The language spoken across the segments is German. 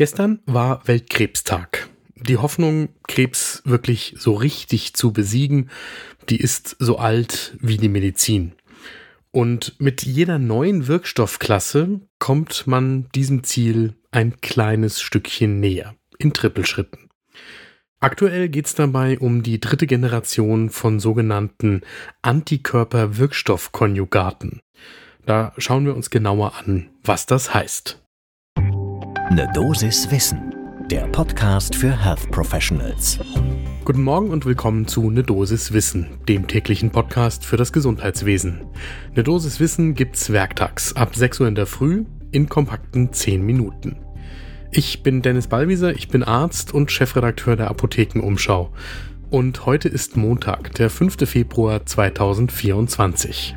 Gestern war Weltkrebstag. Die Hoffnung, Krebs wirklich so richtig zu besiegen, die ist so alt wie die Medizin. Und mit jeder neuen Wirkstoffklasse kommt man diesem Ziel ein kleines Stückchen näher, in Trippelschritten. Aktuell geht es dabei um die dritte Generation von sogenannten Antikörper-Wirkstoffkonjugaten. Da schauen wir uns genauer an, was das heißt. Ne Dosis Wissen, der Podcast für Health Professionals. Guten Morgen und willkommen zu Ne Dosis Wissen, dem täglichen Podcast für das Gesundheitswesen. Ne Dosis Wissen gibt's werktags ab 6 Uhr in der Früh in kompakten 10 Minuten. Ich bin Dennis Ballwieser, ich bin Arzt und Chefredakteur der Apothekenumschau. Und heute ist Montag, der 5. Februar 2024.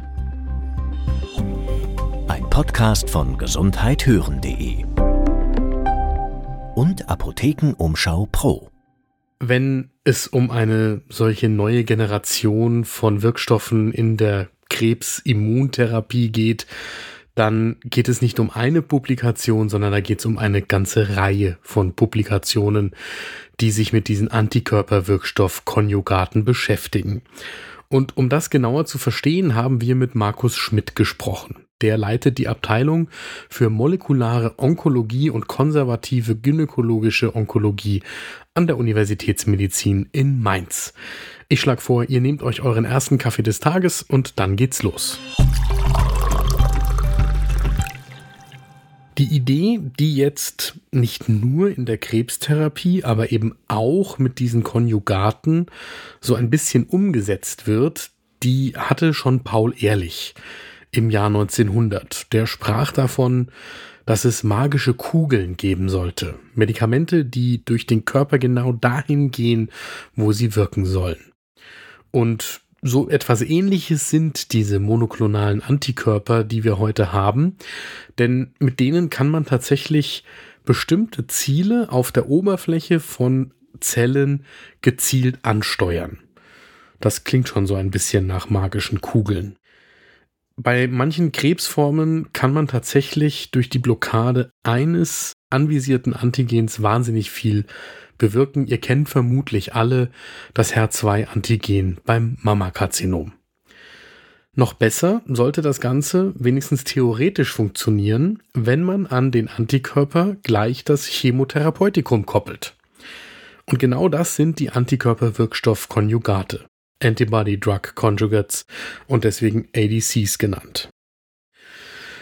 Ein Podcast von gesundheithören.de und Apothekenumschau Pro. Wenn es um eine solche neue Generation von Wirkstoffen in der Krebsimmuntherapie geht, dann geht es nicht um eine Publikation, sondern da geht es um eine ganze Reihe von Publikationen, die sich mit diesen Antikörperwirkstoffkonjugaten beschäftigen. Und um das genauer zu verstehen, haben wir mit Markus Schmidt gesprochen. Der leitet die Abteilung für molekulare Onkologie und konservative gynäkologische Onkologie an der Universitätsmedizin in Mainz. Ich schlage vor, ihr nehmt euch euren ersten Kaffee des Tages und dann geht's los. Die Idee, die jetzt nicht nur in der Krebstherapie, aber eben auch mit diesen Konjugaten so ein bisschen umgesetzt wird, die hatte schon Paul Ehrlich im Jahr 1900. Der sprach davon, dass es magische Kugeln geben sollte. Medikamente, die durch den Körper genau dahin gehen, wo sie wirken sollen. Und so etwas ähnliches sind diese monoklonalen Antikörper, die wir heute haben, denn mit denen kann man tatsächlich bestimmte Ziele auf der Oberfläche von Zellen gezielt ansteuern. Das klingt schon so ein bisschen nach magischen Kugeln. Bei manchen Krebsformen kann man tatsächlich durch die Blockade eines anvisierten Antigens wahnsinnig viel bewirken. Ihr kennt vermutlich alle das HER2-Antigen beim Mammakarzinom. Noch besser sollte das Ganze wenigstens theoretisch funktionieren, wenn man an den Antikörper gleich das Chemotherapeutikum koppelt. Und genau das sind die Antikörperwirkstoffkonjugate. Antibody-Drug Conjugates und deswegen ADCs genannt.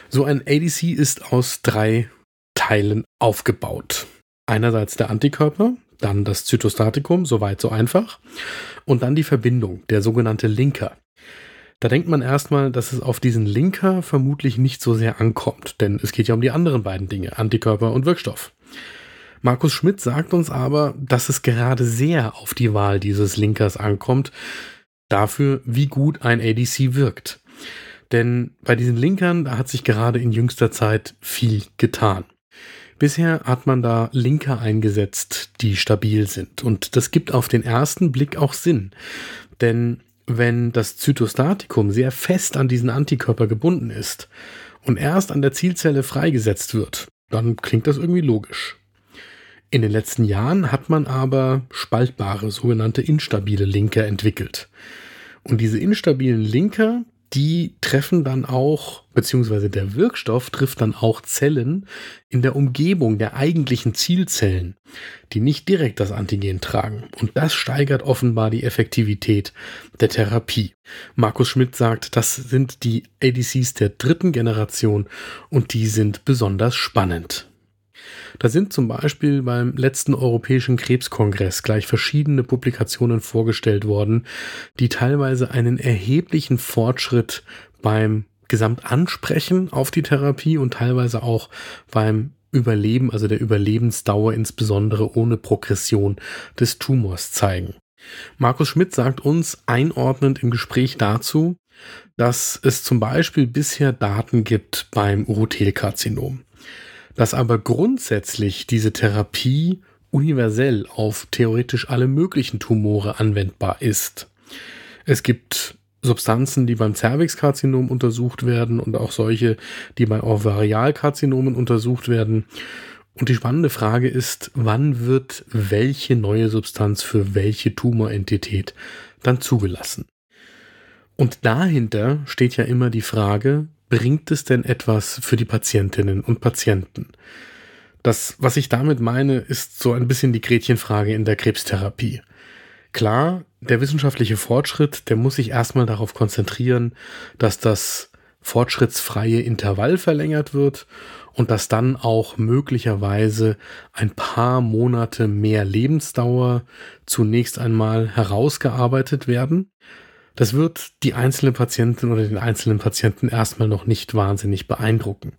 So ein ADC ist aus drei Teilen aufgebaut. Einerseits der Antikörper, dann das Zytostatikum, soweit so einfach, und dann die Verbindung, der sogenannte Linker. Da denkt man erstmal, dass es auf diesen Linker vermutlich nicht so sehr ankommt, denn es geht ja um die anderen beiden Dinge, Antikörper und Wirkstoff. Markus Schmidt sagt uns aber, dass es gerade sehr auf die Wahl dieses Linkers ankommt, dafür, wie gut ein ADC wirkt. Denn bei diesen Linkern, da hat sich gerade in jüngster Zeit viel getan. Bisher hat man da Linker eingesetzt, die stabil sind. Und das gibt auf den ersten Blick auch Sinn. Denn wenn das Zytostatikum sehr fest an diesen Antikörper gebunden ist und erst an der Zielzelle freigesetzt wird, dann klingt das irgendwie logisch. In den letzten Jahren hat man aber spaltbare, sogenannte instabile Linker entwickelt. Und diese instabilen Linker, die treffen dann auch, beziehungsweise der Wirkstoff trifft dann auch Zellen in der Umgebung der eigentlichen Zielzellen, die nicht direkt das Antigen tragen. Und das steigert offenbar die Effektivität der Therapie. Markus Schmidt sagt, das sind die ADCs der dritten Generation und die sind besonders spannend. Da sind zum Beispiel beim letzten Europäischen Krebskongress gleich verschiedene Publikationen vorgestellt worden, die teilweise einen erheblichen Fortschritt beim Gesamtansprechen auf die Therapie und teilweise auch beim Überleben, also der Überlebensdauer insbesondere ohne Progression des Tumors zeigen. Markus Schmidt sagt uns einordnend im Gespräch dazu, dass es zum Beispiel bisher Daten gibt beim Urothelkarzinom dass aber grundsätzlich diese Therapie universell auf theoretisch alle möglichen Tumore anwendbar ist. Es gibt Substanzen, die beim Cervixkarzinom untersucht werden und auch solche, die bei Ovarialkarzinomen untersucht werden. Und die spannende Frage ist, wann wird welche neue Substanz für welche Tumorentität dann zugelassen? Und dahinter steht ja immer die Frage, bringt es denn etwas für die Patientinnen und Patienten? Das, was ich damit meine, ist so ein bisschen die Gretchenfrage in der Krebstherapie. Klar, der wissenschaftliche Fortschritt, der muss sich erstmal darauf konzentrieren, dass das fortschrittsfreie Intervall verlängert wird und dass dann auch möglicherweise ein paar Monate mehr Lebensdauer zunächst einmal herausgearbeitet werden. Das wird die einzelne Patientin oder den einzelnen Patienten erstmal noch nicht wahnsinnig beeindrucken.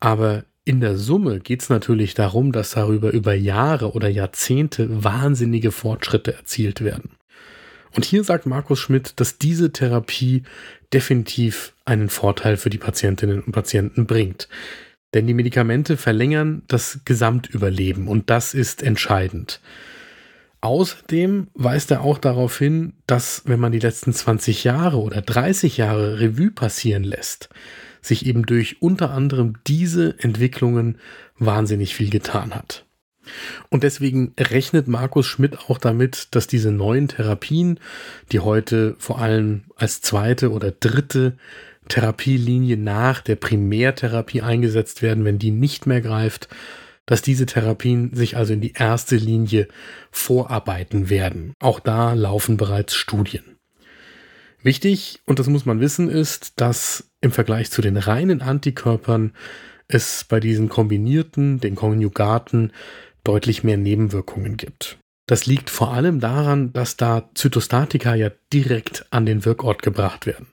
Aber in der Summe geht es natürlich darum, dass darüber über Jahre oder Jahrzehnte wahnsinnige Fortschritte erzielt werden. Und hier sagt Markus Schmidt, dass diese Therapie definitiv einen Vorteil für die Patientinnen und Patienten bringt. Denn die Medikamente verlängern das Gesamtüberleben und das ist entscheidend. Außerdem weist er auch darauf hin, dass wenn man die letzten 20 Jahre oder 30 Jahre Revue passieren lässt, sich eben durch unter anderem diese Entwicklungen wahnsinnig viel getan hat. Und deswegen rechnet Markus Schmidt auch damit, dass diese neuen Therapien, die heute vor allem als zweite oder dritte Therapielinie nach der Primärtherapie eingesetzt werden, wenn die nicht mehr greift, dass diese Therapien sich also in die erste Linie vorarbeiten werden. Auch da laufen bereits Studien. Wichtig, und das muss man wissen, ist, dass im Vergleich zu den reinen Antikörpern es bei diesen kombinierten, den Konjugaten, deutlich mehr Nebenwirkungen gibt. Das liegt vor allem daran, dass da Zytostatika ja direkt an den Wirkort gebracht werden.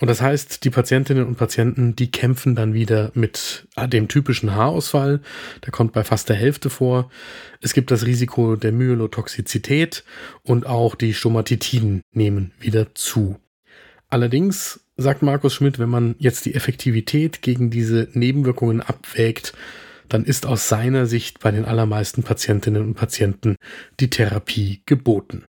Und das heißt, die Patientinnen und Patienten, die kämpfen dann wieder mit dem typischen Haarausfall. Der kommt bei fast der Hälfte vor. Es gibt das Risiko der Myelotoxizität und auch die Stomatitiden nehmen wieder zu. Allerdings sagt Markus Schmidt, wenn man jetzt die Effektivität gegen diese Nebenwirkungen abwägt, dann ist aus seiner Sicht bei den allermeisten Patientinnen und Patienten die Therapie geboten.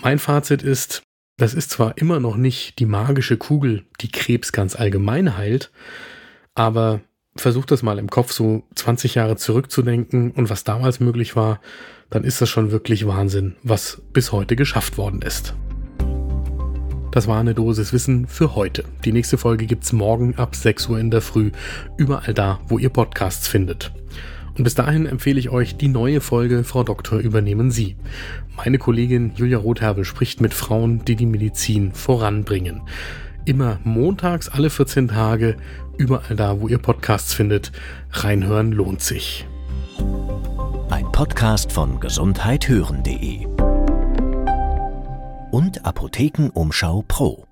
Mein Fazit ist, das ist zwar immer noch nicht die magische Kugel, die Krebs ganz allgemein heilt, aber versucht das mal im Kopf so 20 Jahre zurückzudenken und was damals möglich war, dann ist das schon wirklich Wahnsinn, was bis heute geschafft worden ist. Das war eine Dosis Wissen für heute. Die nächste Folge gibt's morgen ab 6 Uhr in der Früh, überall da, wo ihr Podcasts findet. Und bis dahin empfehle ich euch die neue Folge Frau Doktor übernehmen Sie. Meine Kollegin Julia Rotherbel spricht mit Frauen, die die Medizin voranbringen. Immer montags alle 14 Tage, überall da, wo ihr Podcasts findet. Reinhören lohnt sich. Ein Podcast von gesundheithören.de und Apothekenumschau Pro.